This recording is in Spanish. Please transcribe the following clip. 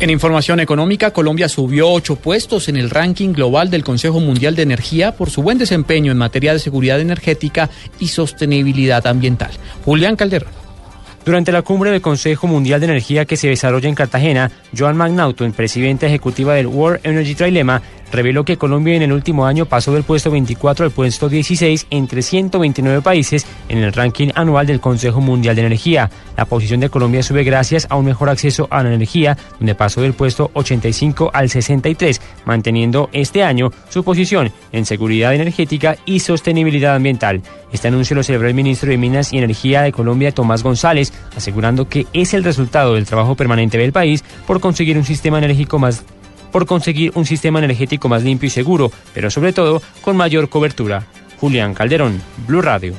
En información económica, Colombia subió ocho puestos en el ranking global del Consejo Mundial de Energía por su buen desempeño en materia de seguridad energética y sostenibilidad ambiental. Julián Calderón. Durante la cumbre del Consejo Mundial de Energía que se desarrolla en Cartagena, Joan McNaughton, presidenta ejecutiva del World Energy Trilemma, reveló que Colombia en el último año pasó del puesto 24 al puesto 16 entre 129 países en el ranking anual del Consejo Mundial de Energía. La posición de Colombia sube gracias a un mejor acceso a la energía, donde pasó del puesto 85 al 63, manteniendo este año su posición en seguridad energética y sostenibilidad ambiental. Este anuncio lo celebró el ministro de Minas y Energía de Colombia, Tomás González, asegurando que es el resultado del trabajo permanente del país por conseguir un sistema energético más por conseguir un sistema energético más limpio y seguro, pero sobre todo con mayor cobertura. Julián Calderón, Blue Radio.